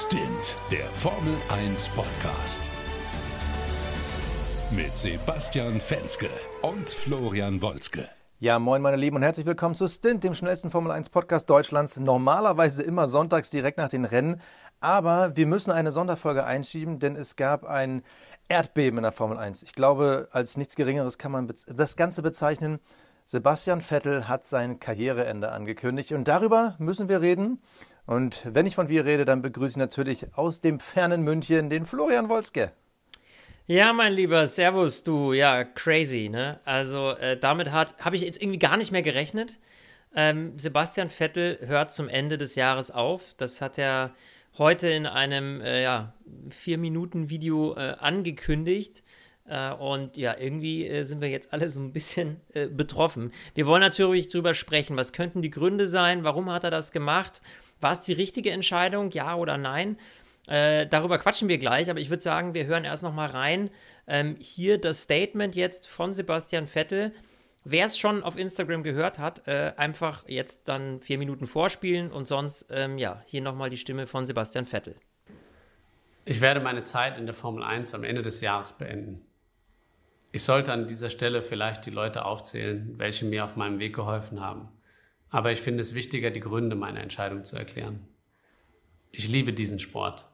Stint, der Formel 1 Podcast. Mit Sebastian Fenske und Florian Wolzke. Ja, moin meine Lieben und herzlich willkommen zu Stint, dem schnellsten Formel 1 Podcast Deutschlands. Normalerweise immer sonntags direkt nach den Rennen, aber wir müssen eine Sonderfolge einschieben, denn es gab ein Erdbeben in der Formel 1. Ich glaube, als nichts Geringeres kann man das Ganze bezeichnen. Sebastian Vettel hat sein Karriereende angekündigt und darüber müssen wir reden. Und wenn ich von wir rede, dann begrüße ich natürlich aus dem fernen München den Florian Wolzke. Ja, mein Lieber, Servus, du, ja, crazy, ne? Also, äh, damit habe ich jetzt irgendwie gar nicht mehr gerechnet. Ähm, Sebastian Vettel hört zum Ende des Jahres auf. Das hat er heute in einem, äh, ja, Vier-Minuten-Video äh, angekündigt. Äh, und ja, irgendwie äh, sind wir jetzt alle so ein bisschen äh, betroffen. Wir wollen natürlich drüber sprechen. Was könnten die Gründe sein? Warum hat er das gemacht? War es die richtige Entscheidung, ja oder nein? Äh, darüber quatschen wir gleich, aber ich würde sagen, wir hören erst noch mal rein. Ähm, hier das Statement jetzt von Sebastian Vettel. Wer es schon auf Instagram gehört hat, äh, einfach jetzt dann vier Minuten vorspielen und sonst, ähm, ja, hier nochmal die Stimme von Sebastian Vettel. Ich werde meine Zeit in der Formel 1 am Ende des Jahres beenden. Ich sollte an dieser Stelle vielleicht die Leute aufzählen, welche mir auf meinem Weg geholfen haben. Aber ich finde es wichtiger, die Gründe meiner Entscheidung zu erklären. Ich liebe diesen Sport.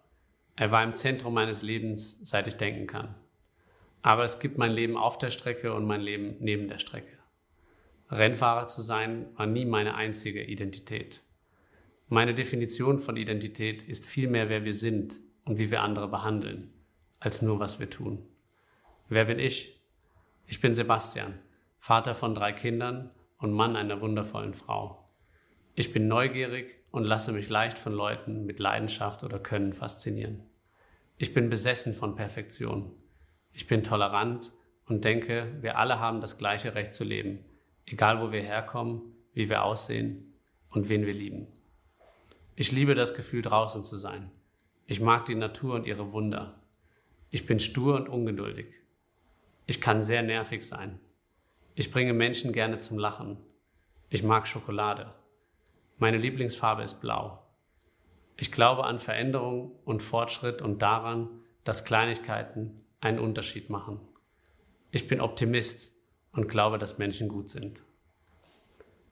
Er war im Zentrum meines Lebens, seit ich denken kann. Aber es gibt mein Leben auf der Strecke und mein Leben neben der Strecke. Rennfahrer zu sein war nie meine einzige Identität. Meine Definition von Identität ist vielmehr, wer wir sind und wie wir andere behandeln, als nur, was wir tun. Wer bin ich? Ich bin Sebastian, Vater von drei Kindern und Mann einer wundervollen Frau. Ich bin neugierig und lasse mich leicht von Leuten mit Leidenschaft oder Können faszinieren. Ich bin besessen von Perfektion. Ich bin tolerant und denke, wir alle haben das gleiche Recht zu leben, egal wo wir herkommen, wie wir aussehen und wen wir lieben. Ich liebe das Gefühl, draußen zu sein. Ich mag die Natur und ihre Wunder. Ich bin stur und ungeduldig. Ich kann sehr nervig sein. Ich bringe Menschen gerne zum Lachen. Ich mag Schokolade. Meine Lieblingsfarbe ist blau. Ich glaube an Veränderung und Fortschritt und daran, dass Kleinigkeiten einen Unterschied machen. Ich bin Optimist und glaube, dass Menschen gut sind.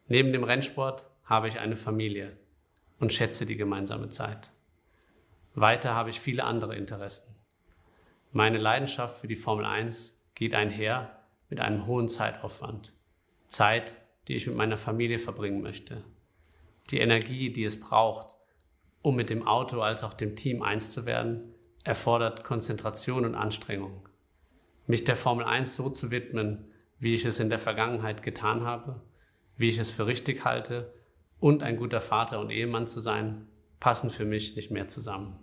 Neben dem Rennsport habe ich eine Familie und schätze die gemeinsame Zeit. Weiter habe ich viele andere Interessen. Meine Leidenschaft für die Formel 1 geht einher mit einem hohen Zeitaufwand. Zeit, die ich mit meiner Familie verbringen möchte. Die Energie, die es braucht, um mit dem Auto als auch dem Team eins zu werden, erfordert Konzentration und Anstrengung. Mich der Formel 1 so zu widmen, wie ich es in der Vergangenheit getan habe, wie ich es für richtig halte und ein guter Vater und Ehemann zu sein, passen für mich nicht mehr zusammen.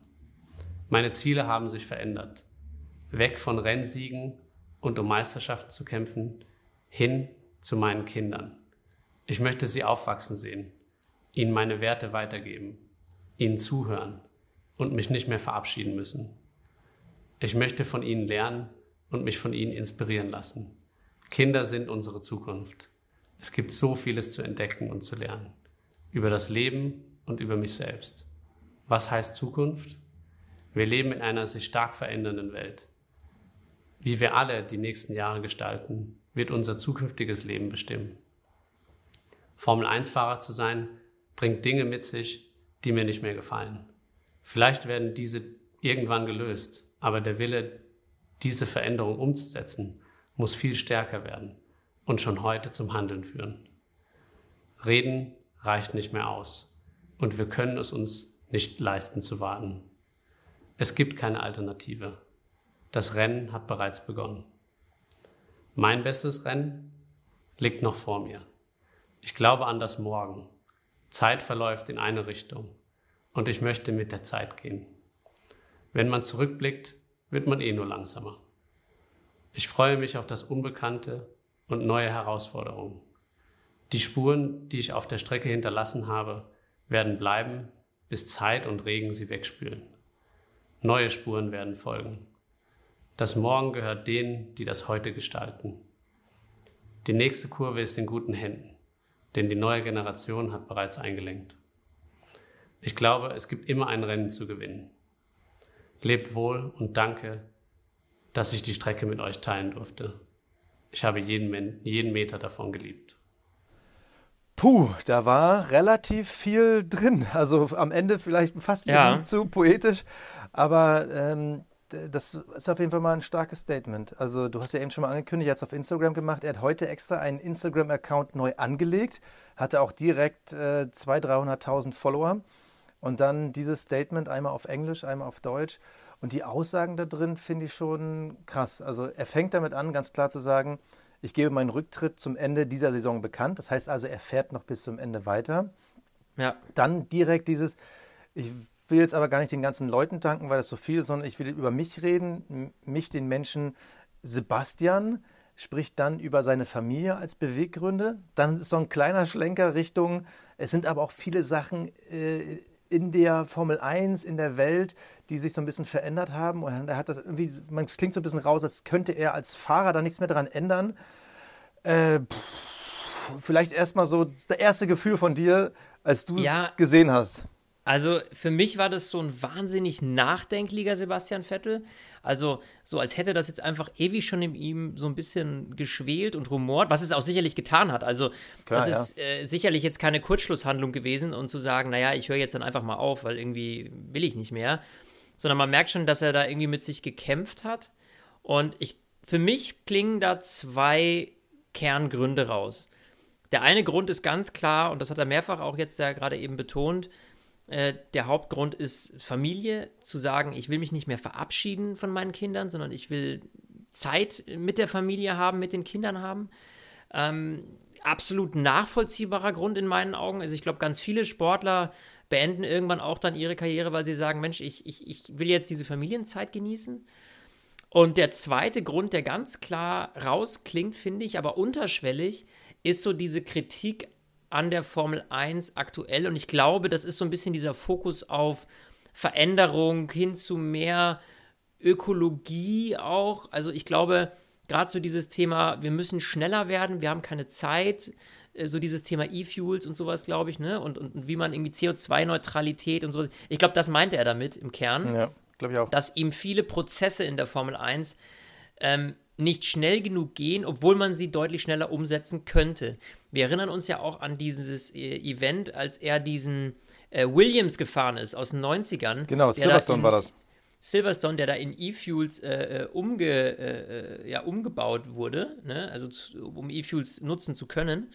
Meine Ziele haben sich verändert. Weg von Rennsiegen und um Meisterschaften zu kämpfen, hin zu meinen Kindern. Ich möchte sie aufwachsen sehen, ihnen meine Werte weitergeben, ihnen zuhören und mich nicht mehr verabschieden müssen. Ich möchte von ihnen lernen und mich von ihnen inspirieren lassen. Kinder sind unsere Zukunft. Es gibt so vieles zu entdecken und zu lernen. Über das Leben und über mich selbst. Was heißt Zukunft? Wir leben in einer sich stark verändernden Welt. Wie wir alle die nächsten Jahre gestalten, wird unser zukünftiges Leben bestimmen. Formel-1-Fahrer zu sein, bringt Dinge mit sich, die mir nicht mehr gefallen. Vielleicht werden diese irgendwann gelöst, aber der Wille, diese Veränderung umzusetzen, muss viel stärker werden und schon heute zum Handeln führen. Reden reicht nicht mehr aus und wir können es uns nicht leisten zu warten. Es gibt keine Alternative. Das Rennen hat bereits begonnen. Mein bestes Rennen liegt noch vor mir. Ich glaube an das Morgen. Zeit verläuft in eine Richtung und ich möchte mit der Zeit gehen. Wenn man zurückblickt, wird man eh nur langsamer. Ich freue mich auf das Unbekannte und neue Herausforderungen. Die Spuren, die ich auf der Strecke hinterlassen habe, werden bleiben, bis Zeit und Regen sie wegspülen. Neue Spuren werden folgen. Das Morgen gehört denen, die das heute gestalten. Die nächste Kurve ist in guten Händen, denn die neue Generation hat bereits eingelenkt. Ich glaube, es gibt immer ein Rennen zu gewinnen. Lebt wohl und danke, dass ich die Strecke mit euch teilen durfte. Ich habe jeden, jeden Meter davon geliebt. Puh, da war relativ viel drin. Also am Ende vielleicht fast ein bisschen ja. zu poetisch, aber ähm, das ist auf jeden Fall mal ein starkes Statement. Also du hast ja eben schon mal angekündigt, er hat es auf Instagram gemacht. Er hat heute extra einen Instagram-Account neu angelegt, hatte auch direkt äh, 200.000, 300.000 Follower. Und dann dieses Statement einmal auf Englisch, einmal auf Deutsch. Und die Aussagen da drin finde ich schon krass. Also er fängt damit an, ganz klar zu sagen, ich gebe meinen Rücktritt zum Ende dieser Saison bekannt. Das heißt also, er fährt noch bis zum Ende weiter. Ja. Dann direkt dieses, ich will jetzt aber gar nicht den ganzen Leuten danken, weil das so viel ist, sondern ich will über mich reden, mich, den Menschen Sebastian, spricht dann über seine Familie als Beweggründe. Dann ist so ein kleiner Schlenker Richtung, es sind aber auch viele Sachen äh, in der Formel 1, in der Welt, die sich so ein bisschen verändert haben. Und er hat das irgendwie, man es klingt so ein bisschen raus, als könnte er als Fahrer da nichts mehr dran ändern. Äh, pff, vielleicht erstmal so das erste Gefühl von dir, als du es ja, gesehen hast. Also für mich war das so ein wahnsinnig nachdenklicher Sebastian Vettel. Also so, als hätte das jetzt einfach ewig schon in ihm so ein bisschen geschwelt und rumort, was es auch sicherlich getan hat. Also Klar, das ja. ist äh, sicherlich jetzt keine Kurzschlusshandlung gewesen und zu sagen, naja, ich höre jetzt dann einfach mal auf, weil irgendwie will ich nicht mehr. Sondern man merkt schon, dass er da irgendwie mit sich gekämpft hat. Und ich, für mich klingen da zwei Kerngründe raus. Der eine Grund ist ganz klar, und das hat er mehrfach auch jetzt ja gerade eben betont, äh, der Hauptgrund ist Familie, zu sagen, ich will mich nicht mehr verabschieden von meinen Kindern, sondern ich will Zeit mit der Familie haben, mit den Kindern haben. Ähm, absolut nachvollziehbarer Grund in meinen Augen. Also ich glaube, ganz viele Sportler beenden irgendwann auch dann ihre Karriere, weil sie sagen, Mensch, ich, ich, ich will jetzt diese Familienzeit genießen. Und der zweite Grund, der ganz klar rausklingt, finde ich, aber unterschwellig, ist so diese Kritik an der Formel 1 aktuell. Und ich glaube, das ist so ein bisschen dieser Fokus auf Veränderung hin zu mehr Ökologie auch. Also ich glaube, gerade so dieses Thema, wir müssen schneller werden, wir haben keine Zeit, äh, so dieses Thema E-Fuels und sowas, glaube ich, ne? Und, und, und, wie man irgendwie CO2-Neutralität und so. Ich glaube, das meinte er damit im Kern. Ja, glaube ich auch. Dass ihm viele Prozesse in der Formel 1 ähm, nicht schnell genug gehen, obwohl man sie deutlich schneller umsetzen könnte. Wir erinnern uns ja auch an dieses äh, Event, als er diesen äh, Williams gefahren ist aus den 90ern. Genau, Silverstone war das. Silverstone, der da in E-Fuels äh, äh umge, äh, äh, ja, umgebaut wurde, ne? also zu, um E-Fuels nutzen zu können.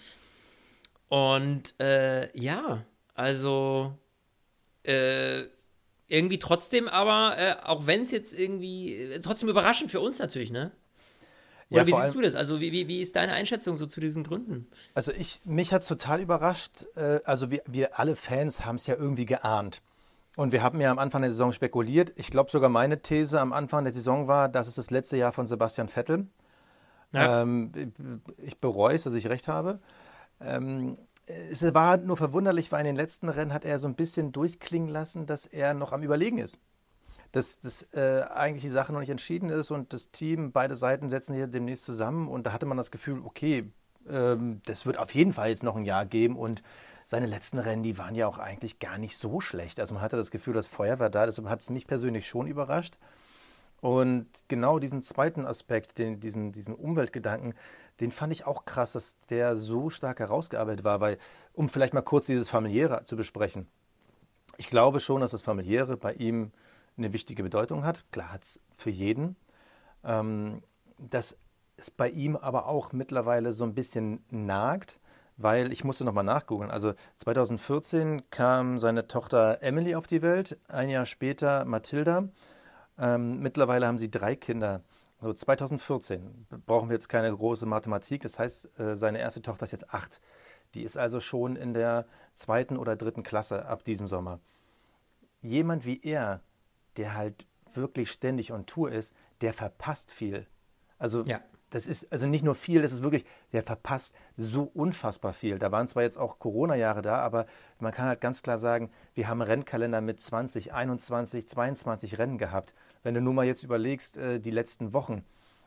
Und ja, also irgendwie trotzdem, aber auch wenn es jetzt irgendwie trotzdem überraschend für uns natürlich, ne? Oder ja, wie siehst du das? Also wie, wie, wie ist deine Einschätzung so zu diesen Gründen? Also ich, mich hat es total überrascht. Äh, also wir, wir alle Fans haben es ja irgendwie geahnt. Und wir haben ja am Anfang der Saison spekuliert. Ich glaube sogar meine These am Anfang der Saison war, das ist das letzte Jahr von Sebastian Vettel. Ja. Ähm, ich bereue es, dass ich recht habe. Ähm, es war nur verwunderlich, weil in den letzten Rennen hat er so ein bisschen durchklingen lassen, dass er noch am Überlegen ist dass, dass äh, eigentlich die Sache noch nicht entschieden ist und das Team, beide Seiten setzen sich demnächst zusammen und da hatte man das Gefühl, okay, ähm, das wird auf jeden Fall jetzt noch ein Jahr geben und seine letzten Rennen, die waren ja auch eigentlich gar nicht so schlecht. Also man hatte das Gefühl, das Feuer war da, deshalb hat es mich persönlich schon überrascht. Und genau diesen zweiten Aspekt, den, diesen, diesen Umweltgedanken, den fand ich auch krass, dass der so stark herausgearbeitet war, weil, um vielleicht mal kurz dieses Familiäre zu besprechen. Ich glaube schon, dass das Familiäre bei ihm eine wichtige Bedeutung hat. Klar hat es für jeden. Ähm, dass es bei ihm aber auch mittlerweile so ein bisschen nagt, weil ich musste nochmal nachgoogeln. Also 2014 kam seine Tochter Emily auf die Welt, ein Jahr später Mathilda. Ähm, mittlerweile haben sie drei Kinder. Also 2014 brauchen wir jetzt keine große Mathematik. Das heißt, äh, seine erste Tochter ist jetzt acht. Die ist also schon in der zweiten oder dritten Klasse ab diesem Sommer. Jemand wie er, der halt wirklich ständig on Tour ist, der verpasst viel. Also ja. das ist also nicht nur viel, das ist wirklich, der verpasst so unfassbar viel. Da waren zwar jetzt auch Corona-Jahre da, aber man kann halt ganz klar sagen, wir haben Rennkalender mit 20, 21, 22 Rennen gehabt. Wenn du nur mal jetzt überlegst, äh, die letzten Wochen,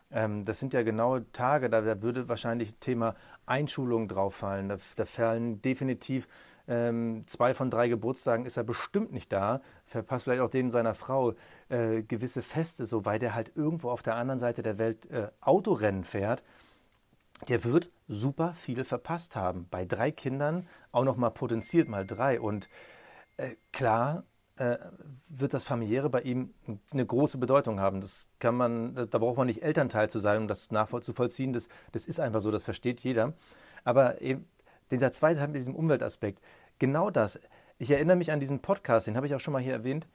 ähm, das sind ja genau Tage, da, würde wahrscheinlich Thema Einschulung drauf fallen. Da, da fallen definitiv Ähm, zwei von drei Geburtstagen ist er bestimmt nicht da, verpasst vielleicht auch denen seiner Frau äh, gewisse Feste, so weil der halt irgendwo auf der anderen Seite der Welt äh, Autorennen fährt. Der wird super viel verpasst haben. Bei drei Kindern auch noch mal potenziert mal drei. Und äh, klar, äh, wird das Familiäre bei ihm eine große Bedeutung haben. Das kann man, da braucht man nicht Elternteil zu sein, um das nachzuvollziehen. Das, das ist einfach so, das versteht jeder. Aber eben dieser zweite Teil mit diesem Umweltaspekt, genau das. Ich erinnere mich an diesen Podcast, den habe ich auch schon mal hier erwähnt.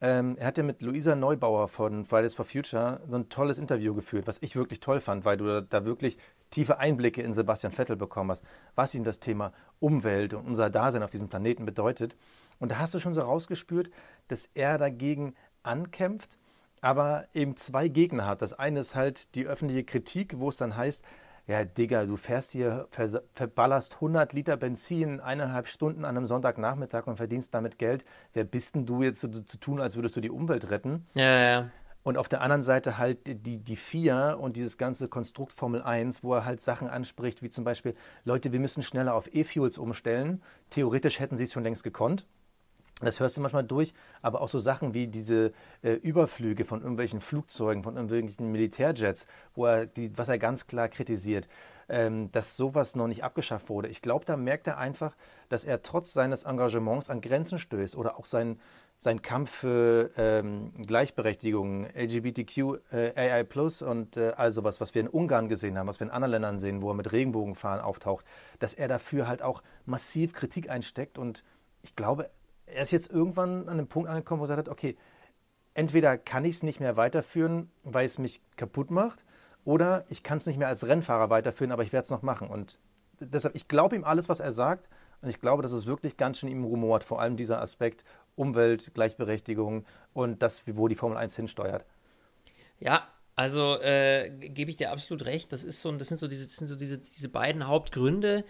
Ähm, er hat ja mit Luisa Neubauer von Fridays for Future so ein tolles Interview geführt, was ich wirklich toll fand, weil du da wirklich tiefe Einblicke in Sebastian Vettel bekommen hast, was ihm das Thema Umwelt und unser Dasein auf diesem Planeten bedeutet. Und da hast du schon so rausgespürt, dass er dagegen ankämpft, aber eben zwei Gegner hat. Das eine ist halt die öffentliche Kritik, wo es dann heißt, ja, Digga, du fährst hier, ver verballerst 100 Liter Benzin eineinhalb Stunden an einem Sonntagnachmittag und verdienst damit Geld. Wer bist denn du jetzt zu, zu tun, als würdest du die Umwelt retten? Ja, ja, ja. Und auf der anderen Seite halt die, die vier und dieses ganze Konstrukt Formel 1, wo er halt Sachen anspricht, wie zum Beispiel, Leute, wir müssen schneller auf E-Fuels umstellen. Theoretisch hätten sie es schon längst gekonnt. Das hörst du manchmal durch, aber auch so Sachen wie diese äh, Überflüge von irgendwelchen Flugzeugen, von irgendwelchen Militärjets, wo er die, was er ganz klar kritisiert, ähm, dass sowas noch nicht abgeschafft wurde. Ich glaube, da merkt er einfach, dass er trotz seines Engagements an Grenzen stößt oder auch sein, sein Kampf für ähm, Gleichberechtigung, LGBTQ, äh, AI Plus und äh, all sowas, was wir in Ungarn gesehen haben, was wir in anderen Ländern sehen, wo er mit Regenbogenfahren auftaucht, dass er dafür halt auch massiv Kritik einsteckt und ich glaube, er ist jetzt irgendwann an einem Punkt angekommen, wo er sagt, okay, entweder kann ich es nicht mehr weiterführen, weil es mich kaputt macht, oder ich kann es nicht mehr als Rennfahrer weiterführen, aber ich werde es noch machen. Und deshalb, ich glaube ihm alles, was er sagt. Und ich glaube, dass es wirklich ganz schön ihm rumort, vor allem dieser Aspekt Umwelt, Gleichberechtigung und das, wo die Formel 1 hinsteuert. Ja, also äh, gebe ich dir absolut recht. Das ist so, das sind so diese, sind so diese, diese beiden Hauptgründe.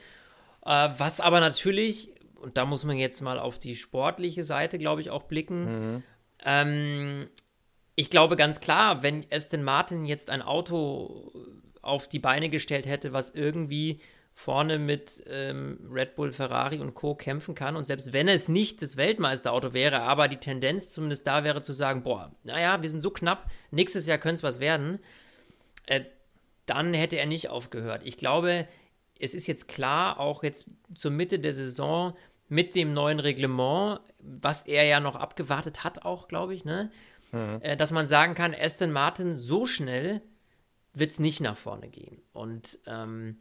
Äh, was aber natürlich und da muss man jetzt mal auf die sportliche Seite, glaube ich, auch blicken. Mhm. Ähm, ich glaube ganz klar, wenn Aston Martin jetzt ein Auto auf die Beine gestellt hätte, was irgendwie vorne mit ähm, Red Bull, Ferrari und Co. kämpfen kann. Und selbst wenn es nicht das Weltmeisterauto wäre, aber die Tendenz zumindest da wäre zu sagen, boah, naja, wir sind so knapp, nächstes Jahr könnte es was werden, äh, dann hätte er nicht aufgehört. Ich glaube, es ist jetzt klar, auch jetzt zur Mitte der Saison, mit dem neuen Reglement, was er ja noch abgewartet hat, auch, glaube ich, ne? Mhm. Äh, dass man sagen kann, Aston Martin so schnell wird es nicht nach vorne gehen. Und ähm,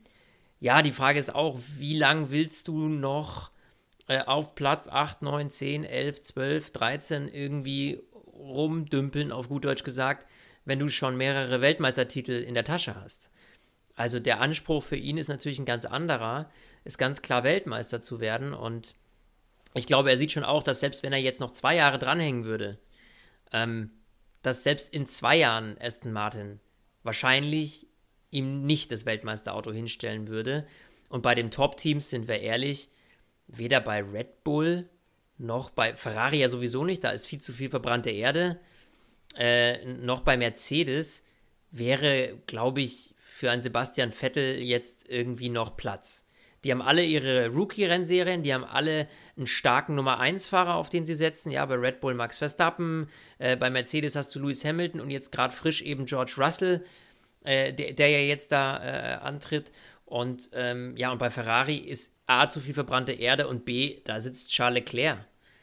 ja, die Frage ist auch, wie lange willst du noch äh, auf Platz 8, 9, 10, 11, 12, 13 irgendwie rumdümpeln, auf gut Deutsch gesagt, wenn du schon mehrere Weltmeistertitel in der Tasche hast? Also der Anspruch für ihn ist natürlich ein ganz anderer ist ganz klar Weltmeister zu werden. Und ich glaube, er sieht schon auch, dass selbst wenn er jetzt noch zwei Jahre dranhängen würde, ähm, dass selbst in zwei Jahren Aston Martin wahrscheinlich ihm nicht das Weltmeisterauto hinstellen würde. Und bei den Top-Teams sind wir ehrlich, weder bei Red Bull noch bei Ferrari ja sowieso nicht, da ist viel zu viel verbrannte Erde, äh, noch bei Mercedes wäre, glaube ich, für einen Sebastian Vettel jetzt irgendwie noch Platz. Die haben alle ihre Rookie-Rennserien, die haben alle einen starken Nummer 1-Fahrer, auf den sie setzen. Ja, bei Red Bull Max Verstappen, äh, bei Mercedes hast du Lewis Hamilton und jetzt gerade frisch eben George Russell, äh, der, der, ja jetzt da äh, antritt. Und ähm, ja, und bei Ferrari ist A zu viel verbrannte Erde und B, da sitzt Charles Leclerc.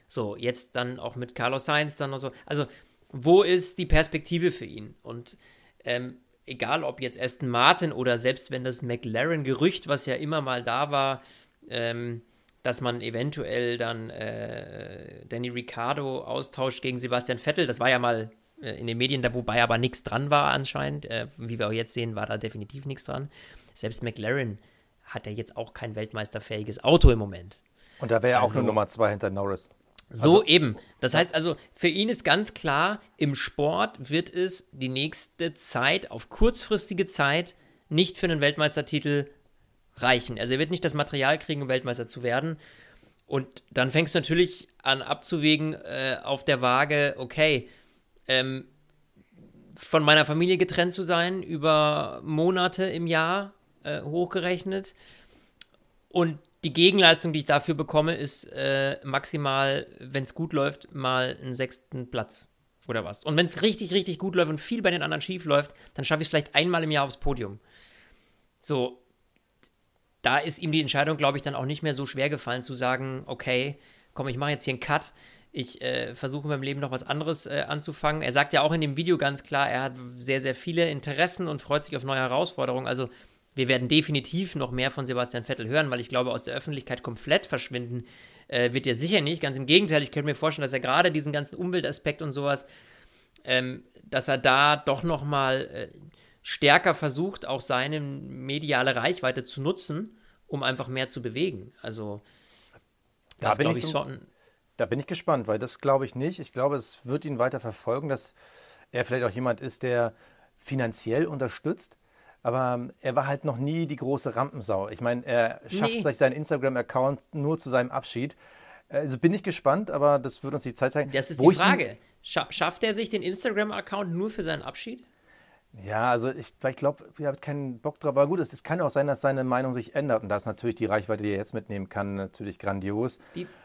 So, jetzt dann auch mit Carlos Sainz dann noch so. Also, wo ist die Perspektive für ihn? Und ähm, egal ob jetzt Aston Martin oder selbst wenn das McLaren-Gerücht, was ja immer mal da war, ähm, dass man eventuell dann äh, Danny Ricciardo austauscht gegen Sebastian Vettel, das war ja mal äh, in den Medien, da wobei aber nichts dran war anscheinend. Äh, wie wir auch jetzt sehen, war da definitiv nichts dran. Selbst McLaren hat ja jetzt auch kein weltmeisterfähiges Auto im Moment. Und da wäre ja also, auch nur Nummer zwei hinter Norris. So also, eben. Das heißt also, für ihn ist ganz klar, im Sport wird es die nächste Zeit, auf kurzfristige Zeit, nicht für einen Weltmeistertitel reichen. Also er wird nicht das Material kriegen, um Weltmeister zu werden. Und dann fängst du natürlich an abzuwägen äh, auf der Waage, okay, ähm, von meiner Familie getrennt zu sein über Monate im Jahr äh, hochgerechnet und die Gegenleistung, die ich dafür bekomme, ist äh, maximal, wenn es gut läuft, mal einen sechsten Platz oder was. Und wenn es richtig, richtig gut läuft und viel bei den anderen schief läuft, dann schaffe ich es vielleicht einmal im Jahr aufs Podium. So, da ist ihm die Entscheidung, glaube ich, dann auch nicht mehr so schwer gefallen zu sagen, okay, komm, ich mache jetzt hier einen Cut. Ich äh, versuche in meinem Leben noch was anderes äh, anzufangen. Er sagt ja auch in dem Video ganz klar, er hat sehr, sehr viele Interessen und freut sich auf neue Herausforderungen. Also wir werden definitiv noch mehr von Sebastian Vettel hören, weil ich glaube, aus der Öffentlichkeit komplett verschwinden äh, wird er sicher nicht. Ganz im Gegenteil, ich könnte mir vorstellen, dass er gerade diesen ganzen Umweltaspekt und sowas, ähm, dass er da doch noch mal äh, stärker versucht, auch seine mediale Reichweite zu nutzen, um einfach mehr zu bewegen. Also das glaube ich so, schon. Da bin ich gespannt, weil das glaube ich nicht. Ich glaube, es wird ihn weiter verfolgen, dass er vielleicht auch jemand ist, der finanziell unterstützt aber ähm, er war halt noch nie die große Rampensau. Ich meine, er schafft nee. sich seinen Instagram-Account nur zu seinem Abschied. Also bin ich gespannt, aber das wird uns die Zeit zeigen. Das ist Wo die Frage. Scha schafft er sich den Instagram-Account nur für seinen Abschied? Ja, also ich, ich glaube, ihr habt keinen Bock drauf. Aber gut, es, es, kann auch sein, dass seine Meinung sich ändert. Und da ist natürlich die Reichweite, die er jetzt mitnehmen kann, natürlich grandios.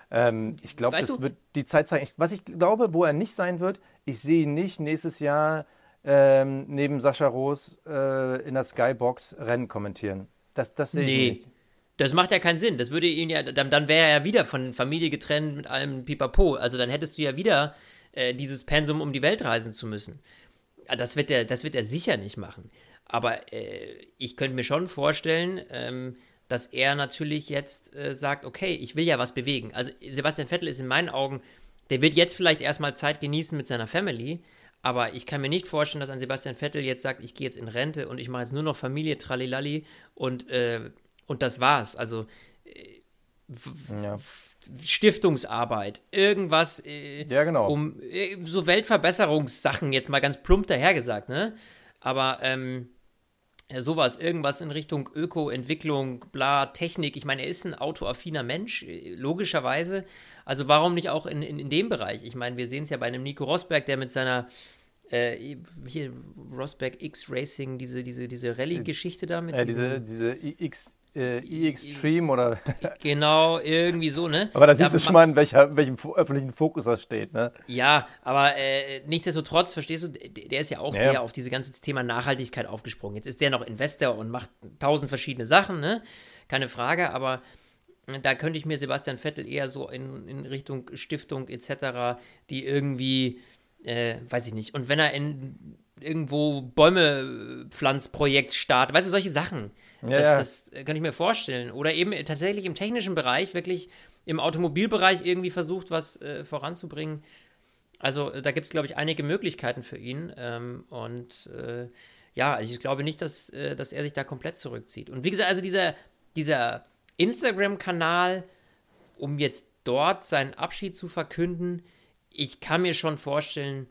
Ähm, ich glaube, das du? wird die Zeit zeigen. Ich, was ich glaube, wo er nicht sein wird, ich sehe ihn nicht nächstes Jahr ähm, neben Sascha Roos äh, in der Skybox Rennen kommentieren. Das, das sehe nee. ich nicht. Das macht ja keinen Sinn. Das würde ihn ja, dann, dann wäre er ja wieder von Familie getrennt mit allem Pipapo. Also dann hättest du ja wieder äh, dieses Pensum, um die Welt reisen zu müssen. Ah, das wird er, das wird er sicher nicht machen. Aber äh, ich könnte mir schon vorstellen, ähm, dass er natürlich jetzt äh, sagt, okay, ich will ja was bewegen. Also Sebastian Vettel ist in meinen Augen, der wird jetzt vielleicht erstmal Zeit genießen mit seiner Family, aber ich kann mir nicht vorstellen, dass ein Sebastian Vettel jetzt sagt, ich gehe jetzt in Rente und ich mache jetzt nur noch Familie, Tralilali und, äh, und das war's. Also äh, ja. Stiftungsarbeit, irgendwas äh, ja, genau. um äh, so Weltverbesserungssachen, jetzt mal ganz plump dahergesagt, ne? Aber ähm, sowas, irgendwas in Richtung Öko-Entwicklung, bla, Technik. Ich meine, er ist ein autoaffiner Mensch, äh, logischerweise. Also warum nicht auch in, in, in dem Bereich? Ich meine, wir sehen es ja bei einem Nico Rosberg, der mit seiner äh, hier Rosberg X Racing, diese, diese, diese Rallye-Geschichte da mit. Äh, diese, diese X, äh, E-Extreme oder. genau, irgendwie so, ne? Aber da siehst du schon mal, in welcher, welchem öffentlichen Fokus das steht, ne? Ja, aber äh, nichtsdestotrotz, verstehst du, der ist ja auch ja. sehr auf dieses ganze Thema Nachhaltigkeit aufgesprungen. Jetzt ist der noch Investor und macht tausend verschiedene Sachen, ne? Keine Frage, aber da könnte ich mir Sebastian Vettel eher so in, in Richtung Stiftung etc., die irgendwie, äh, weiß ich nicht, und wenn er in irgendwo Bäume Pflanzprojekt startet, weißt du, solche Sachen. Ja, das, das kann ich mir vorstellen. Oder eben tatsächlich im technischen Bereich, wirklich im Automobilbereich irgendwie versucht, was äh, voranzubringen. Also da gibt es, glaube ich, einige Möglichkeiten für ihn. Ähm, und äh, ja, also ich glaube nicht, dass, äh, dass er sich da komplett zurückzieht. Und wie gesagt, also dieser, dieser Instagram-Kanal, um jetzt dort seinen Abschied zu verkünden, ich kann mir schon vorstellen,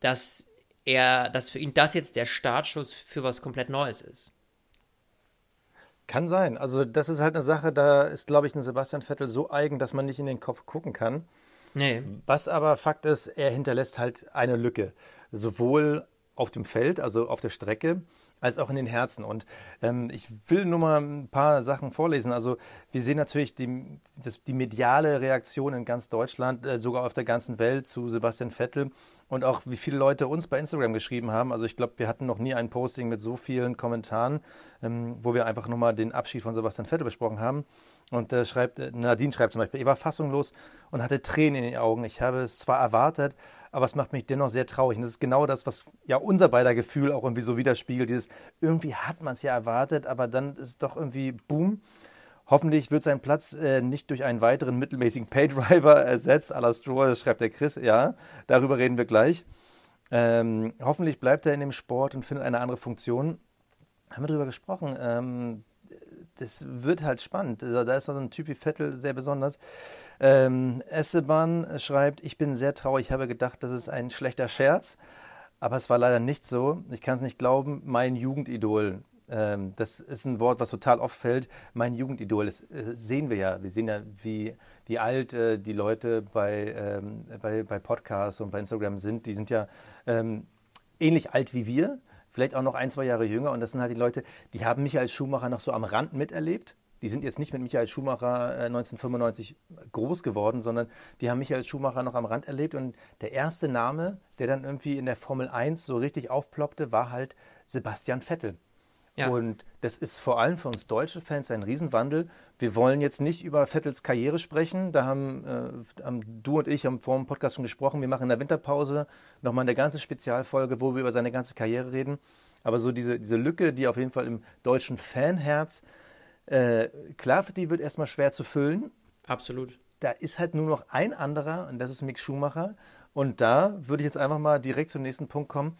dass er, dass für ihn das jetzt der Startschuss für was komplett Neues ist. Kann sein. Also das ist halt eine Sache, da ist, glaube ich, ein Sebastian Vettel so eigen, dass man nicht in den Kopf gucken kann. Nee. Was aber Fakt ist, er hinterlässt halt eine Lücke. Sowohl auf dem Feld, also auf der Strecke, als auch in den Herzen. Und ähm, ich will nur mal ein paar Sachen vorlesen. Also wir sehen natürlich die, das, die mediale Reaktion in ganz Deutschland, äh, sogar auf der ganzen Welt zu Sebastian Vettel und auch wie viele Leute uns bei Instagram geschrieben haben. Also ich glaube, wir hatten noch nie ein Posting mit so vielen Kommentaren, ähm, wo wir einfach nur mal den Abschied von Sebastian Vettel besprochen haben. Und äh, schreibt, äh, Nadine schreibt zum Beispiel, ich war fassungslos und hatte Tränen in den Augen. Ich habe es zwar erwartet, aber es macht mich dennoch sehr traurig. Und das ist genau das, was ja unser beider Gefühl auch irgendwie so widerspiegelt. Dieses, irgendwie hat man es ja erwartet, aber dann ist es doch irgendwie boom. Hoffentlich wird sein Platz äh, nicht durch einen weiteren mittelmäßigen Paydriver ersetzt. A la Stroll, das schreibt der Chris. Ja, darüber reden wir gleich. Ähm, hoffentlich bleibt er in dem Sport und findet eine andere Funktion. Haben wir darüber gesprochen. Ähm, das wird halt spannend. Da ist so ein Typ wie Vettel sehr besonders. Ähm, Esteban schreibt, ich bin sehr traurig, ich habe gedacht, das ist ein schlechter Scherz, aber es war leider nicht so. Ich kann es nicht glauben, mein Jugendidol. Ähm, das ist ein Wort, was total oft fällt. Mein Jugendidol, das äh, sehen wir ja. Wir sehen ja, wie, wie alt äh, die Leute bei, ähm, bei, bei Podcasts und bei Instagram sind. Die sind ja ähm, ähnlich alt wie wir, vielleicht auch noch ein, zwei Jahre jünger. Und das sind halt die Leute, die haben mich als Schuhmacher noch so am Rand miterlebt die sind jetzt nicht mit Michael Schumacher äh, 1995 groß geworden, sondern die haben Michael Schumacher noch am Rand erlebt. Und der erste Name, der dann irgendwie in der Formel 1 so richtig aufploppte, war halt Sebastian Vettel. Ja. Und das ist vor allem für uns deutsche Fans ein Riesenwandel. Wir wollen jetzt nicht über Vettels Karriere sprechen. Da haben, äh, haben du und ich haben vor dem Podcast schon gesprochen. Wir machen in der Winterpause nochmal eine ganze Spezialfolge, wo wir über seine ganze Karriere reden. Aber so diese, diese Lücke, die auf jeden Fall im deutschen Fanherz, äh, klar, die wird erstmal schwer zu füllen. Absolut. Da ist halt nur noch ein anderer und das ist Mick Schumacher. Und da würde ich jetzt einfach mal direkt zum nächsten Punkt kommen.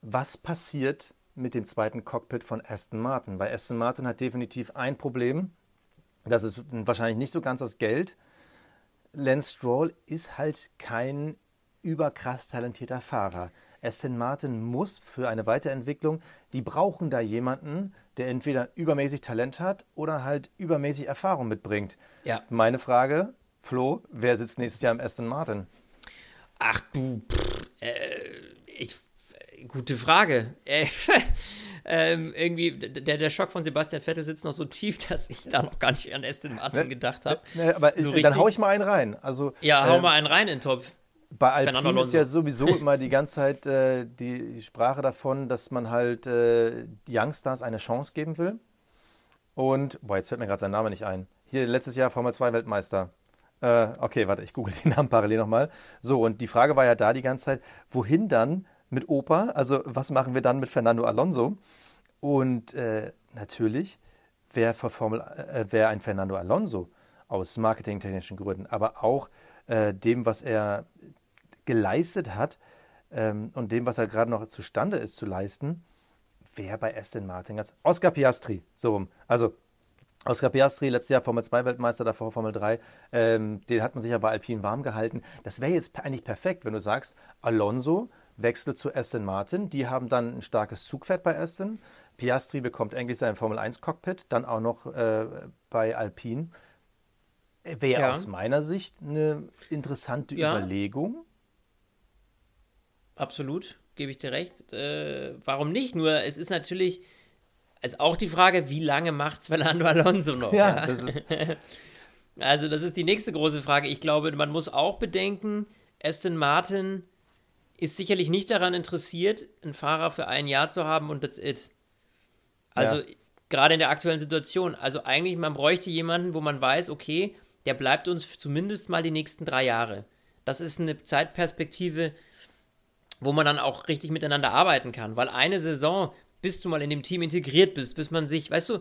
Was passiert mit dem zweiten Cockpit von Aston Martin. Weil Aston Martin hat definitiv ein Problem. Das ist wahrscheinlich nicht so ganz das Geld. Lance Stroll ist halt kein überkrass talentierter Fahrer. Aston Martin muss für eine Weiterentwicklung, die brauchen da jemanden, der entweder übermäßig Talent hat oder halt übermäßig Erfahrung mitbringt. Ja. Meine Frage, Flo, wer sitzt nächstes Jahr im Aston Martin? Ach du, pff, äh, ich Gute Frage. Äh, ähm, irgendwie, der, der Schock von Sebastian Vettel sitzt noch so tief, dass ich da noch gar nicht an Aston Martin ne, gedacht habe. Ne, aber so dann hau ich mal einen rein. Also, ja, hau ähm, mal einen rein in den Topf. Bei Alpine ist ja sowieso immer die ganze Zeit äh, die Sprache davon, dass man halt äh, Youngstars eine Chance geben will. Und, boah, jetzt fällt mir gerade sein Name nicht ein. Hier letztes Jahr Formel 2 Weltmeister. Äh, okay, warte, ich google den Namen parallel nochmal. So, und die Frage war ja da die ganze Zeit, wohin dann mit Opa? Also was machen wir dann mit Fernando Alonso? Und äh, natürlich wäre Formel, äh, wär ein Fernando Alonso aus marketingtechnischen Gründen, aber auch äh, dem, was er geleistet hat ähm, und dem, was er gerade noch zustande ist zu leisten, wäre bei Aston Martin als Oscar Piastri. So rum. Also Oscar Piastri, letztes Jahr Formel 2 Weltmeister, davor Formel 3, ähm, den hat man sich ja bei Alpine warm gehalten. Das wäre jetzt eigentlich perfekt, wenn du sagst, Alonso wechselt zu Aston Martin. Die haben dann ein starkes Zugpferd bei Aston. Piastri bekommt endlich sein Formel 1 Cockpit, dann auch noch äh, bei Alpine. Wäre ja. aus meiner Sicht eine interessante ja. Überlegung. Absolut, gebe ich dir recht. Äh, warum nicht? Nur es ist natürlich ist auch die Frage, wie lange macht Fernando Alonso noch? Ja, ja? Das ist also das ist die nächste große Frage. Ich glaube, man muss auch bedenken, Aston Martin ist sicherlich nicht daran interessiert, einen Fahrer für ein Jahr zu haben und that's it. Also ja. gerade in der aktuellen Situation. Also eigentlich, man bräuchte jemanden, wo man weiß, okay, der bleibt uns zumindest mal die nächsten drei Jahre. Das ist eine Zeitperspektive, wo man dann auch richtig miteinander arbeiten kann. Weil eine Saison, bis du mal in dem Team integriert bist, bis man sich, weißt du,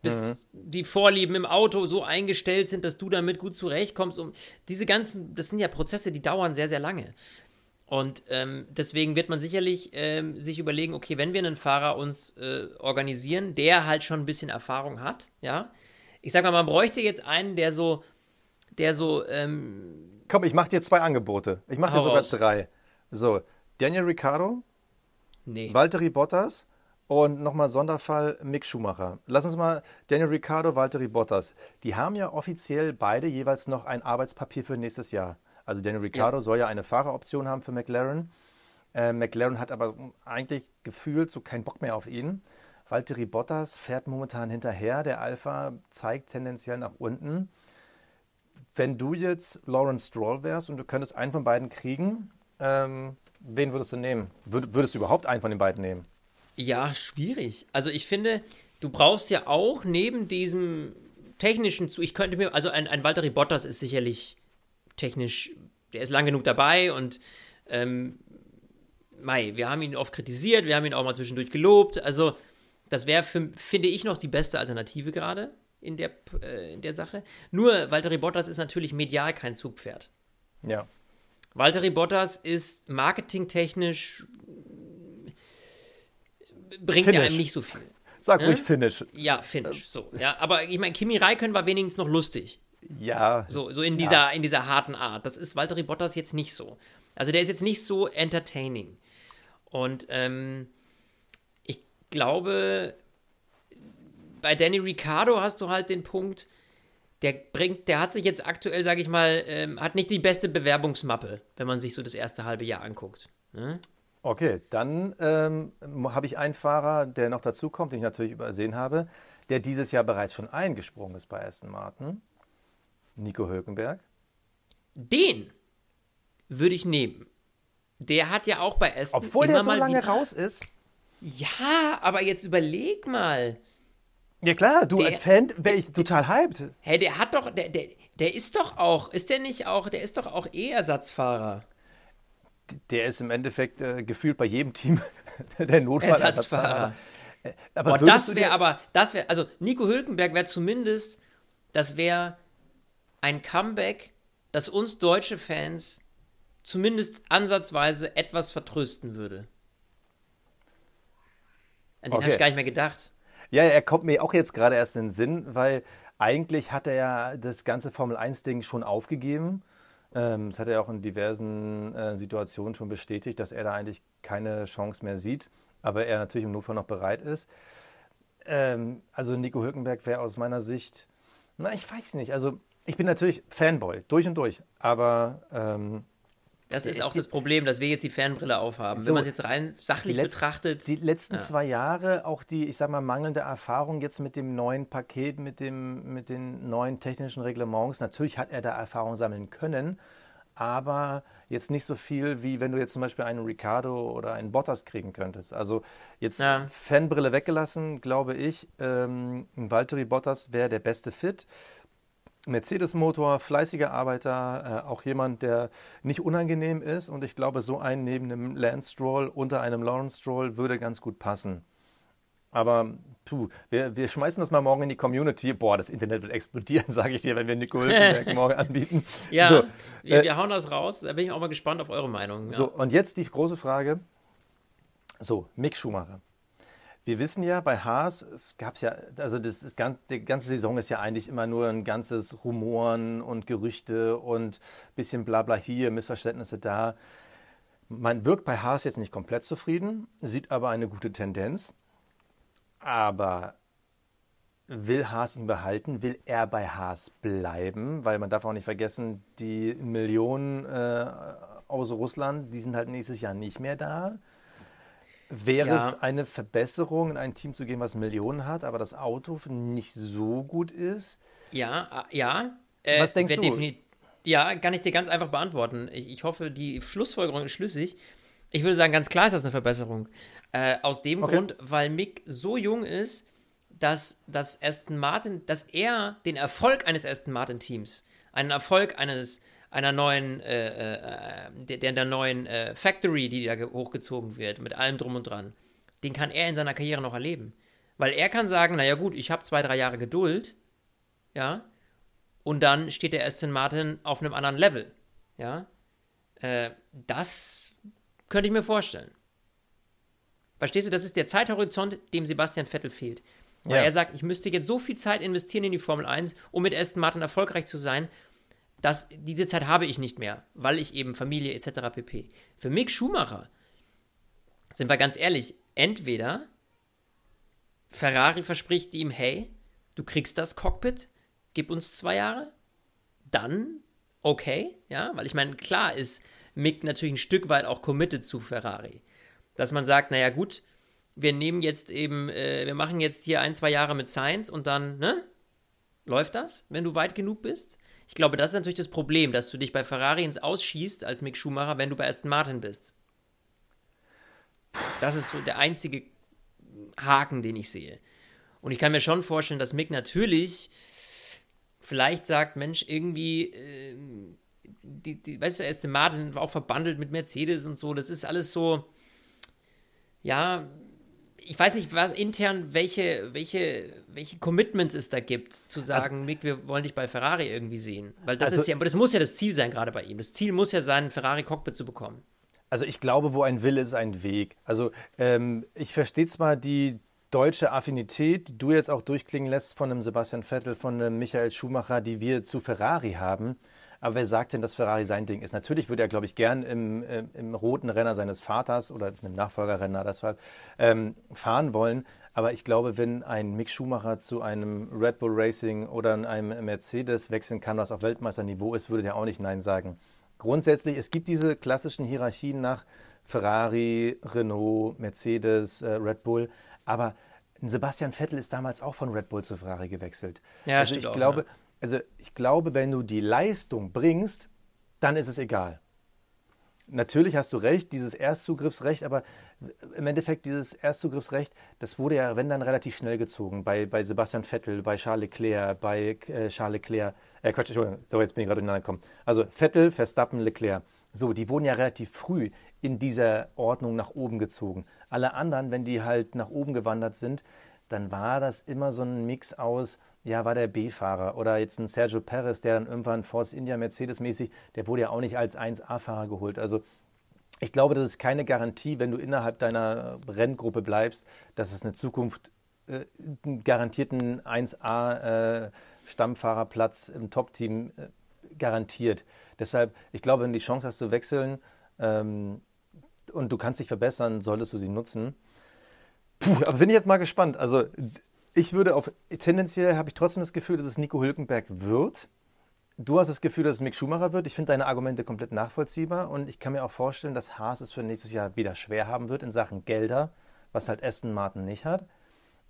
bis mhm. die Vorlieben im Auto so eingestellt sind, dass du damit gut zurechtkommst. Und diese ganzen, das sind ja Prozesse, die dauern sehr, sehr lange. Und ähm, deswegen wird man sicherlich ähm, sich überlegen, okay, wenn wir einen Fahrer uns äh, organisieren, der halt schon ein bisschen Erfahrung hat, ja. Ich sag mal, man bräuchte jetzt einen, der so, der so. Ähm, Komm, ich mach dir zwei Angebote. Ich mach dir sogar raus. drei. So, Daniel Ricciardo, nee. Valtteri Bottas und nochmal Sonderfall Mick Schumacher. Lass uns mal Daniel Ricciardo, Valtteri Bottas. Die haben ja offiziell beide jeweils noch ein Arbeitspapier für nächstes Jahr. Also Daniel Ricciardo ja. soll ja eine Fahreroption haben für McLaren. Äh, McLaren hat aber eigentlich gefühlt so keinen Bock mehr auf ihn. Valtteri Bottas fährt momentan hinterher. Der Alpha zeigt tendenziell nach unten. Wenn du jetzt Lawrence Stroll wärst und du könntest einen von beiden kriegen, ähm, wen würdest du nehmen? würdest du überhaupt einen von den beiden nehmen? Ja, schwierig. Also ich finde, du brauchst ja auch neben diesem technischen zu, ich könnte mir, also ein, ein Valtteri Bottas ist sicherlich technisch, der ist lang genug dabei und ähm, Mai, wir haben ihn oft kritisiert, wir haben ihn auch mal zwischendurch gelobt. Also, das wäre, finde ich, noch die beste Alternative gerade in der, äh, in der Sache. Nur, Valtteri Bottas ist natürlich medial kein Zugpferd. Ja. Valtteri Bottas ist marketingtechnisch bringt Finish. er einem nicht so viel. Sag ne? ruhig Finish. Ja, Finish. So, ja. Aber ich meine, Kimi Räikkönen war wenigstens noch lustig. Ja. So, so in, dieser, ja. in dieser harten Art. Das ist Valtteri Bottas jetzt nicht so. Also der ist jetzt nicht so entertaining. Und ähm, ich glaube, bei Danny Ricciardo hast du halt den Punkt, der bringt, der hat sich jetzt aktuell, sage ich mal, ähm, hat nicht die beste Bewerbungsmappe, wenn man sich so das erste halbe Jahr anguckt. Ne? Okay, dann ähm, habe ich einen Fahrer, der noch dazu kommt, den ich natürlich übersehen habe. der dieses Jahr bereits schon eingesprungen ist bei Aston Martin, Nico Hülkenberg. Den würde ich nehmen. Der hat ja auch bei Aston Obwohl immer der so mal lange raus ist. Ja, aber jetzt überleg mal. Ja klar, du Der- als Fan wäre ich total hyped. Hey, der hat doch, der, der, der ist doch auch, ist der nicht auch, der ist doch auch eh Ersatzfahrer. Der ist im Endeffekt äh, gefühlt bei jedem Team der Notfallersatzfahrer. Ersatzfahrer. Aber Boah, das wäre aber, das wäre, also Nico Hülkenberg wäre zumindest, das wäre ein Comeback, das uns deutsche Fans zumindest ansatzweise etwas vertrösten würde. An den habe Okay. ich gar nicht mehr gedacht. Ja, er kommt mir auch jetzt gerade erst in den Sinn, weil eigentlich hat er ja das ganze Formel-1-Ding schon aufgegeben. Ähm, das hat er auch in diversen äh, Situationen schon bestätigt, dass er da eigentlich keine Chance mehr sieht, aber er natürlich im Notfall noch bereit ist. Ähm, also Nico Hülkenberg wäre aus meiner Sicht, na, ich weiß nicht. Also ich bin natürlich Fanboy, durch und durch, aber ähm, Das ist auch das Problem, dass wir jetzt die Fanbrille aufhaben. So, Wenn man es jetzt rein sachlich letz- betrachtet, Die letzten Ja. zwei Jahre, auch die, ich sag mal, mangelnde Erfahrung jetzt mit dem neuen Paket, mit, dem, mit den neuen technischen Reglements. Natürlich hat er da Erfahrung sammeln können, aber jetzt nicht so viel, wie wenn du jetzt zum Beispiel einen Ricardo oder einen Bottas kriegen könntest. Also jetzt Ja. Fanbrille weggelassen, glaube ich, ähm, ein Valtteri Bottas wäre der beste Fit. Mercedes-Motor, fleißiger Arbeiter, äh, auch jemand, der nicht unangenehm ist. Und ich glaube, so einen neben einem Lance Stroll unter einem Lawrence Stroll würde ganz gut passen. Aber puh, wir, wir schmeißen das mal morgen in die Community. Boah, das Internet wird explodieren, sage ich dir, wenn wir Nico Hülkenberg morgen anbieten. ja, So, wir, äh, wir hauen das raus. Da bin ich auch mal gespannt auf eure Meinung. Ja. So, und jetzt die große Frage. So, Mick Schumacher. Wir wissen ja, bei Haas, es gab ja, also das ist ganz, die ganze Saison ist ja eigentlich immer nur ein ganzes Rumoren und Gerüchte und bisschen Blabla hier, Missverständnisse da. Man wirkt bei Haas jetzt nicht komplett zufrieden, sieht aber eine gute Tendenz. Aber will Haas ihn behalten? Will er bei Haas bleiben? Weil man darf auch nicht vergessen, die Millionen äh, aus Russland, die sind halt nächstes Jahr nicht mehr da. Wäre Ja. es eine Verbesserung, in ein Team zu gehen, was Millionen hat, aber das Auto nicht so gut ist? Ja, äh, ja. Äh, Was denkst du? Ja, kann ich dir ganz einfach beantworten. Ich, ich hoffe, die Schlussfolgerung ist schlüssig. Ich würde sagen, ganz klar ist das eine Verbesserung. Äh, aus dem Okay. Grund, weil Mick so jung ist, dass, dass Aston Martin, dass er den Erfolg eines Aston Martin-Teams, einen Erfolg eines einer neuen, äh, äh, der, der, der neuen äh, Factory, die da ge- hochgezogen wird, mit allem drum und dran, den kann er in seiner Karriere noch erleben. Weil er kann sagen, naja gut, ich habe zwei, drei Jahre Geduld, ja, und dann steht der Aston Martin auf einem anderen Level, ja. Äh, das könnte ich mir vorstellen. Verstehst du, das ist der Zeithorizont, dem Sebastian Vettel fehlt. Weil Ja. er sagt, ich müsste jetzt so viel Zeit investieren in die Formel 1, um mit Aston Martin erfolgreich zu sein, dass diese Zeit habe ich nicht mehr, weil ich eben Familie etc. pp. Für Mick Schumacher, sind wir ganz ehrlich, entweder Ferrari verspricht ihm, hey, du kriegst das Cockpit, gib uns zwei Jahre, dann okay, ja, weil ich meine, klar ist Mick natürlich ein Stück weit auch committed zu Ferrari. Dass man sagt, naja gut, wir nehmen jetzt eben, äh, wir machen jetzt hier ein, zwei Jahre mit Science und dann, ne? Läuft das, wenn du weit genug bist? Ich glaube, das ist natürlich das Problem, dass du dich bei Ferrari ins Ausschießt als Mick Schumacher, wenn du bei Aston Martin bist. Das ist so der einzige Haken, den ich sehe. Und ich kann mir schon vorstellen, dass Mick natürlich vielleicht sagt, Mensch, irgendwie, äh, die, die, weißt du, Aston Martin war auch verbandelt mit Mercedes und so. Das ist alles so, ja, ich weiß nicht, was intern, welche, welche, welche Commitments es da gibt, zu sagen, Mick, wir wollen dich bei Ferrari irgendwie sehen. Weil das Also- ist ja, aber das muss ja das Ziel sein, gerade bei ihm. Das Ziel muss ja sein, ein Ferrari-Cockpit zu bekommen. Also ich glaube, wo ein Wille ist, ein Weg. Also ähm, ich verstehe zwar die deutsche Affinität, die du jetzt auch durchklingen lässt von einem Sebastian Vettel, von einem Michael Schumacher, die wir zu Ferrari haben. Aber wer sagt denn, dass Ferrari sein Ding ist? Natürlich würde er, glaube ich, gern im, im, im roten Renner seines Vaters oder im Nachfolgerrenner deshalb ähm, fahren wollen. Aber ich glaube, wenn ein Mick Schumacher zu einem Red Bull Racing oder einem Mercedes wechseln kann, was auf Weltmeisterniveau ist, würde der auch nicht Nein sagen. Grundsätzlich, es gibt diese klassischen Hierarchien nach Ferrari, Renault, Mercedes, äh, Red Bull, aber Sebastian Vettel ist damals auch von Red Bull zu Ferrari gewechselt. Ja, also stimmt ich auch, glaube, ja. also ich glaube, wenn du die Leistung bringst, dann ist es egal. Natürlich hast du recht, dieses Erstzugriffsrecht, aber im Endeffekt dieses Erstzugriffsrecht, das wurde ja, wenn dann, relativ schnell gezogen. Bei, bei Sebastian Vettel, bei Charles Leclerc, bei äh, Charles Leclerc, äh, Quatsch, Entschuldigung, so jetzt bin ich gerade durcheinander gekommen. Also Vettel, Verstappen, Leclerc. So, die wurden ja relativ früh in dieser Ordnung nach oben gezogen. Alle anderen, wenn die halt nach oben gewandert sind, dann war das immer so ein Mix aus, ja, war der B-Fahrer oder jetzt ein Sergio Perez, der dann irgendwann Force India Mercedes-mäßig, der wurde ja auch nicht als 1A-Fahrer geholt. Also ich glaube, das ist keine Garantie, wenn du innerhalb deiner Renngruppe bleibst, dass es eine Zukunft äh, einen garantierten 1A äh, Stammfahrerplatz im Top-Team äh, garantiert. Deshalb, ich glaube, wenn du die Chance hast zu wechseln ähm, und du kannst dich verbessern, solltest du sie nutzen. Puh, aber bin ich jetzt mal gespannt. Also ich würde auf, tendenziell habe ich trotzdem das Gefühl, dass es Nico Hülkenberg wird. Du hast das Gefühl, dass es Mick Schumacher wird. Ich finde deine Argumente komplett nachvollziehbar und ich kann mir auch vorstellen, dass Haas es für nächstes Jahr wieder schwer haben wird in Sachen Gelder, was halt Aston Martin nicht hat.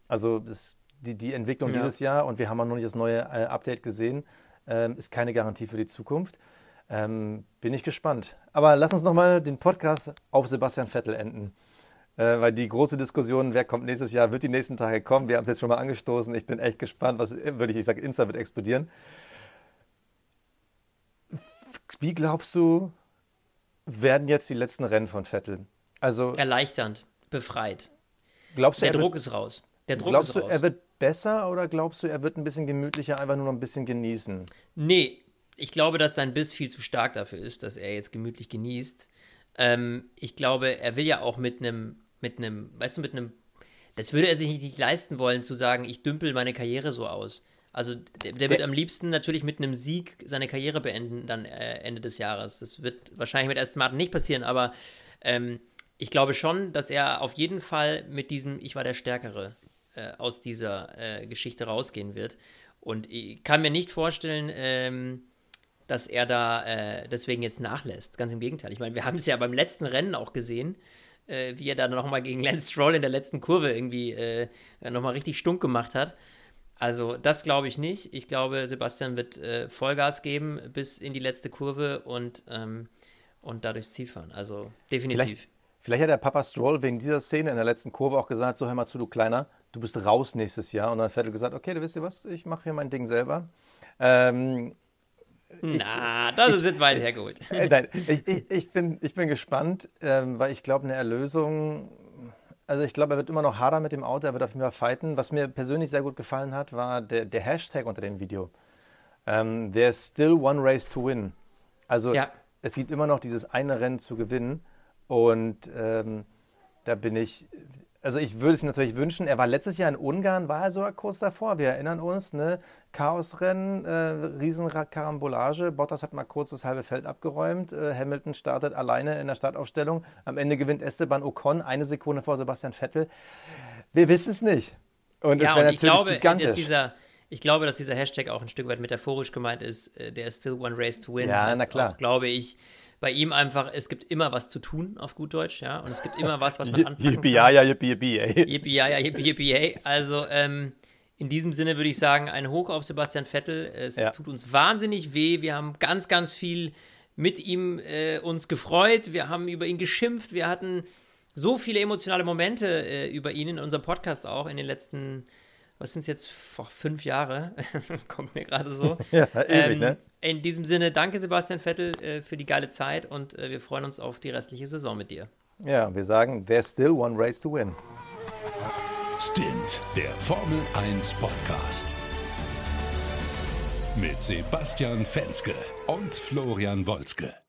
Also das, die, die Entwicklung Ja. dieses Jahr und wir haben auch noch nicht das neue äh, Update gesehen, ähm, ist keine Garantie für die Zukunft. Ähm, bin ich gespannt. Aber lass uns nochmal den Podcast auf Sebastian Vettel enden. Äh, weil die große Diskussion, wer kommt nächstes Jahr, wird die nächsten Tage kommen. Wir haben es jetzt schon mal angestoßen. Ich bin echt gespannt, was würde ich, ich sage, Insta wird explodieren. Wie glaubst du, werden jetzt die letzten Rennen von Vettel? Also Erleichternd, befreit. glaubst du, Der er Druck wird, ist raus. Der Druck glaubst ist du, raus. er wird besser oder glaubst du, er wird ein bisschen gemütlicher, einfach nur noch ein bisschen genießen? Nee, ich glaube, dass sein Biss viel zu stark dafür ist, dass er jetzt gemütlich genießt. Ähm, ich glaube, er will ja auch mit einem, mit einem, weißt du, mit einem, das würde er sich nicht leisten wollen, zu sagen, ich dümpel meine Karriere so aus. Also der, der wird Der- am liebsten natürlich mit einem Sieg seine Karriere beenden, dann äh, Ende des Jahres. Das wird wahrscheinlich mit Aston Martin nicht passieren, aber ähm, ich glaube schon, dass er auf jeden Fall mit diesem Ich war der Stärkere äh, aus dieser äh, Geschichte rausgehen wird. Und ich kann mir nicht vorstellen, ähm, dass er da äh, deswegen jetzt nachlässt. Ganz im Gegenteil. Ich meine, wir haben es ja beim letzten Rennen auch gesehen, äh, wie er da nochmal gegen Lance Stroll in der letzten Kurve irgendwie äh, nochmal richtig stunk gemacht hat. Also das glaube ich nicht. Ich glaube, Sebastian wird äh, Vollgas geben bis in die letzte Kurve und, ähm, und dadurch Ziel fahren. Also definitiv. Vielleicht, vielleicht hat der Papa Stroll wegen dieser Szene in der letzten Kurve auch gesagt, so hör mal zu, du Kleiner, du bist raus nächstes Jahr. Und dann hat Vettel gesagt, okay, du wisst ihr was, ich mache hier mein Ding selber. Ähm, Na, das ist jetzt weit hergeholt. Äh, Nein, ich, ich, ich, bin, ich bin gespannt, ähm, weil ich glaube, eine Erlösung, also ich glaube, er wird immer noch harder mit dem Auto, er wird auf jeden Fall fighten. Was mir persönlich sehr gut gefallen hat, war der, der Hashtag unter dem Video. Ähm, There's still one race to win. Also Ja. es gibt immer noch dieses eine Rennen zu gewinnen und ähm, da bin ich, also ich würde es natürlich wünschen, er war letztes Jahr in Ungarn, war er sogar kurz davor, wir erinnern uns, ne? Chaosrennen, äh, Riesenkarambolage, Bottas hat mal kurz das halbe Feld abgeräumt, äh, Hamilton startet alleine in der Startaufstellung, am Ende gewinnt Esteban Ocon, eine Sekunde vor Sebastian Vettel. Wir wissen es nicht. Und es Ja, wäre und ich natürlich glaube, gigantisch. dass dieser, ich glaube, dass dieser Hashtag auch ein Stück weit metaphorisch gemeint ist. äh, Der is still one race to win. Ja, Heißt na klar. Auch, glaube ich, bei ihm einfach, es gibt immer was zu tun, auf gut Deutsch, ja. Und es gibt immer was, was man anpacken kann. ja, ja, yippie, yippie, ey. Yippie, ja, ja, yippie, yippie. Also, ähm, in diesem Sinne würde ich sagen, ein Hoch auf Sebastian Vettel. Es Ja. tut uns wahnsinnig weh. Wir haben ganz, ganz viel mit ihm äh, uns gefreut. Wir haben über ihn geschimpft. Wir hatten so viele emotionale Momente äh, über ihn in unserem Podcast auch in den letzten, was sind es jetzt, vor fünf Jahre? Kommt mir gerade so. Ja, ewig, Ähm, ne? In diesem Sinne, danke Sebastian Vettel äh, für die geile Zeit und äh, wir freuen uns auf die restliche Saison mit dir. Ja, wir sagen, there's still one race to win. Stint, der Formel 1 Podcast. Mit Sebastian Fenske und Florian Wolzke.